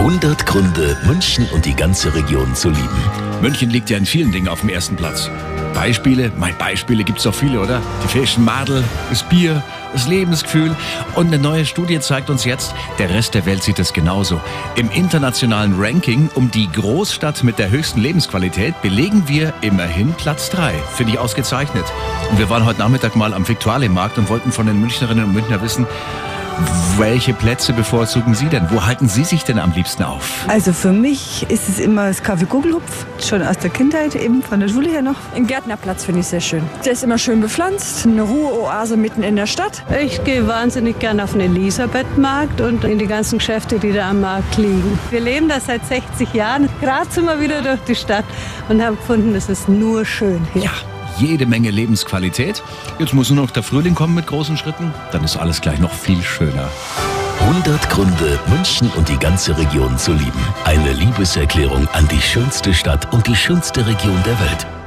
100 Gründe, München und die ganze Region zu lieben. München liegt ja in vielen Dingen auf dem ersten Platz. Beispiele, mein Beispiele gibt's doch viele, oder? Die frischen Madel, das Bier, das Lebensgefühl. Und eine neue Studie zeigt uns jetzt, der Rest der Welt sieht es genauso. Im internationalen Ranking um die Großstadt mit der höchsten Lebensqualität belegen wir immerhin Platz 3. Finde ich ausgezeichnet. Und wir waren heute Nachmittag mal am Viktualienmarkt und wollten von den Münchnerinnen und Münchner wissen, welche Plätze bevorzugen Sie denn? Wo halten Sie sich denn am liebsten auf? Also für mich ist es immer das Kaffee Kugelhupf, schon aus der Kindheit, eben von der Schule her noch. Im Gärtnerplatz finde ich sehr schön. Der ist immer schön bepflanzt, eine Ruheoase mitten in der Stadt. Ich gehe wahnsinnig gern auf den Elisabethmarkt und in die ganzen Geschäfte, die da am Markt liegen. Wir leben da seit 60 Jahren. Gerade sind wir wieder durch die Stadt und haben gefunden, es ist nur schön hier. Ja, jede Menge Lebensqualität. Jetzt muss nur noch der Frühling kommen mit großen Schritten. Dann ist alles gleich noch viel schöner. 100 Gründe, München und die ganze Region zu lieben. Eine Liebeserklärung an die schönste Stadt und die schönste Region der Welt.